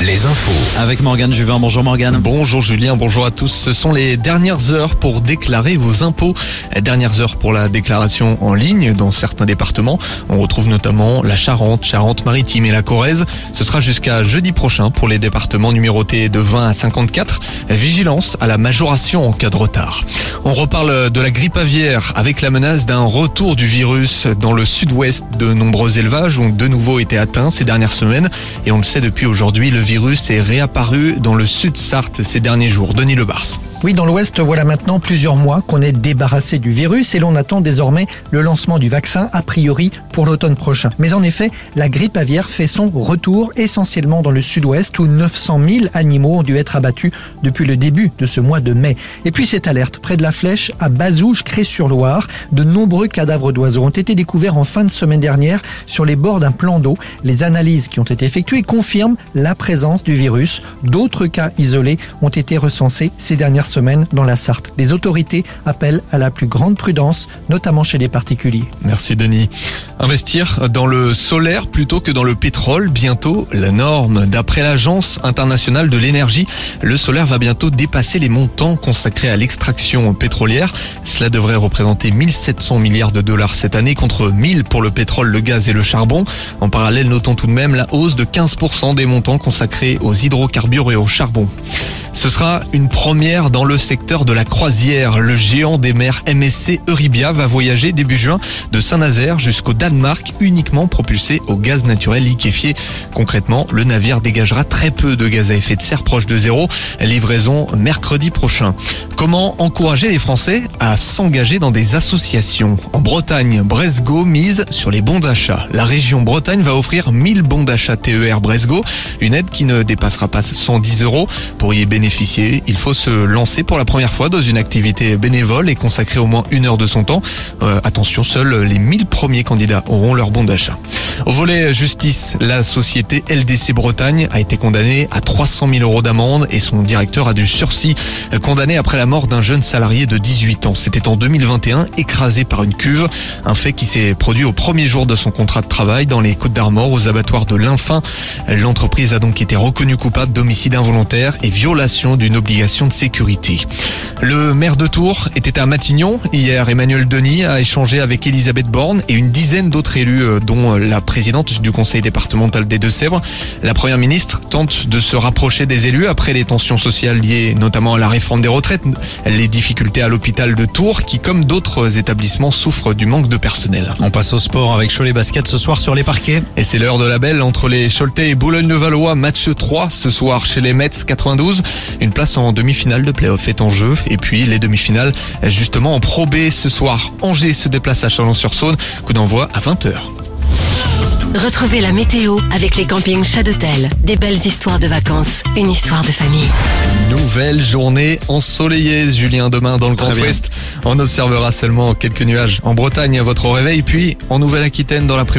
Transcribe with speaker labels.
Speaker 1: Les infos.
Speaker 2: Avec Morgane Juvin. Bonjour Morgane.
Speaker 3: Bonjour Julien, bonjour à tous. Ce sont les dernières heures pour déclarer vos impôts. Dernières heures pour la déclaration en ligne dans certains départements. On retrouve notamment la Charente, Charente-Maritime et la Corrèze. Ce sera jusqu'à jeudi prochain pour les départements numérotés de 20 à 54. Vigilance à la majoration en cas de retard. On reparle de la grippe aviaire avec la menace d'un retour du virus dans le sud-ouest. De nombreux élevages ont de nouveau été atteints ces dernières semaines et on le sait depuis aujourd'hui, le virus est réapparu dans le sud-Sarthe ces derniers jours. Denis Lebars.
Speaker 4: Oui, dans l'Ouest, voilà maintenant plusieurs mois qu'on est débarrassé du virus et l'on attend désormais le lancement du vaccin, a priori pour l'automne prochain. Mais en effet, la grippe aviaire fait son retour essentiellement dans le sud-ouest où 900 000 animaux ont dû être abattus depuis le début de ce mois de mai. Et puis cette alerte, près de la Flèche, à Bazouges, Cré-sur-Loire, de nombreux cadavres d'oiseaux ont été découverts en fin de semaine dernière sur les bords d'un plan d'eau. Les analyses qui ont été effectuées confirment la présence du virus. D'autres cas isolés ont été recensés ces dernières semaines dans la Sarthe. Les autorités appellent à la plus grande prudence, notamment chez les particuliers.
Speaker 3: Merci Denis. Investir dans le solaire plutôt que dans le pétrole, bientôt la norme. D'après l'Agence internationale de l'énergie, le solaire va bientôt dépasser les montants consacrés à l'extraction pétrolière. Cela devrait représenter 1700 milliards de dollars cette année contre 1000 pour le pétrole, le gaz et le charbon. En parallèle, notons tout de même la hausse de 15% des montants consacrés aux hydrocarbures et au charbon. Ce sera une première dans le secteur de la croisière. Le géant des mers MSC Euribia va voyager début juin de Saint-Nazaire jusqu'au Danemark uniquement propulsé au gaz naturel liquéfié. Concrètement, le navire dégagera très peu de gaz à effet de serre proche de zéro. Livraison mercredi prochain. Comment encourager les Français à s'engager dans des associations? En Bretagne, Bresgo mise sur les bons d'achat. La région Bretagne va offrir 1000 bons d'achat TER Bresgo, une aide qui ne dépassera pas 110 euros. Pour y il faut se lancer pour la première fois dans une activité bénévole et consacrer au moins une heure de son temps. Euh, attention, seuls les 1000 premiers candidats auront leur bon d'achat. Au volet justice, la société LDC Bretagne a été condamnée à 300 000 euros d'amende et son directeur a dû sursis, condamné après la mort d'un jeune salarié de 18 ans. C'était en 2021, écrasé par une cuve, un fait qui s'est produit au premier jour de son contrat de travail dans les Côtes d'Armor aux abattoirs de l'Infin. L'entreprise a donc été reconnue coupable d'homicide involontaire et violation d'une obligation de sécurité. Le maire de Tours était à Matignon. Hier, Emmanuel Denis a échangé avec Elisabeth Borne et une dizaine d'autres élus, euh, dont la présidente du conseil départemental des Deux-Sèvres. La première ministre tente de se rapprocher des élus après les tensions sociales liées notamment à la réforme des retraites, les difficultés à l'hôpital de Tours qui, comme d'autres établissements, souffrent du manque de personnel.
Speaker 2: On passe au sport avec Cholet Basket ce soir sur les parquets.
Speaker 3: Et c'est l'heure de la belle entre les Choletais et Boulogne-le-Valois. Match 3 ce soir chez les Mets 92. Une place en demi-finale de playoff est en jeu. Et puis les demi-finales justement en Pro B ce soir. Angers se déplace à Chalon-sur-Saône. Coup d'envoi à 20h.
Speaker 5: Retrouvez la météo avec les campings Châteautel. Des belles histoires de vacances, une histoire de famille.
Speaker 3: Nouvelle journée ensoleillée, Julien, demain dans le Grand Ouest. On observera seulement quelques nuages en Bretagne à votre réveil, puis en Nouvelle-Aquitaine dans l'après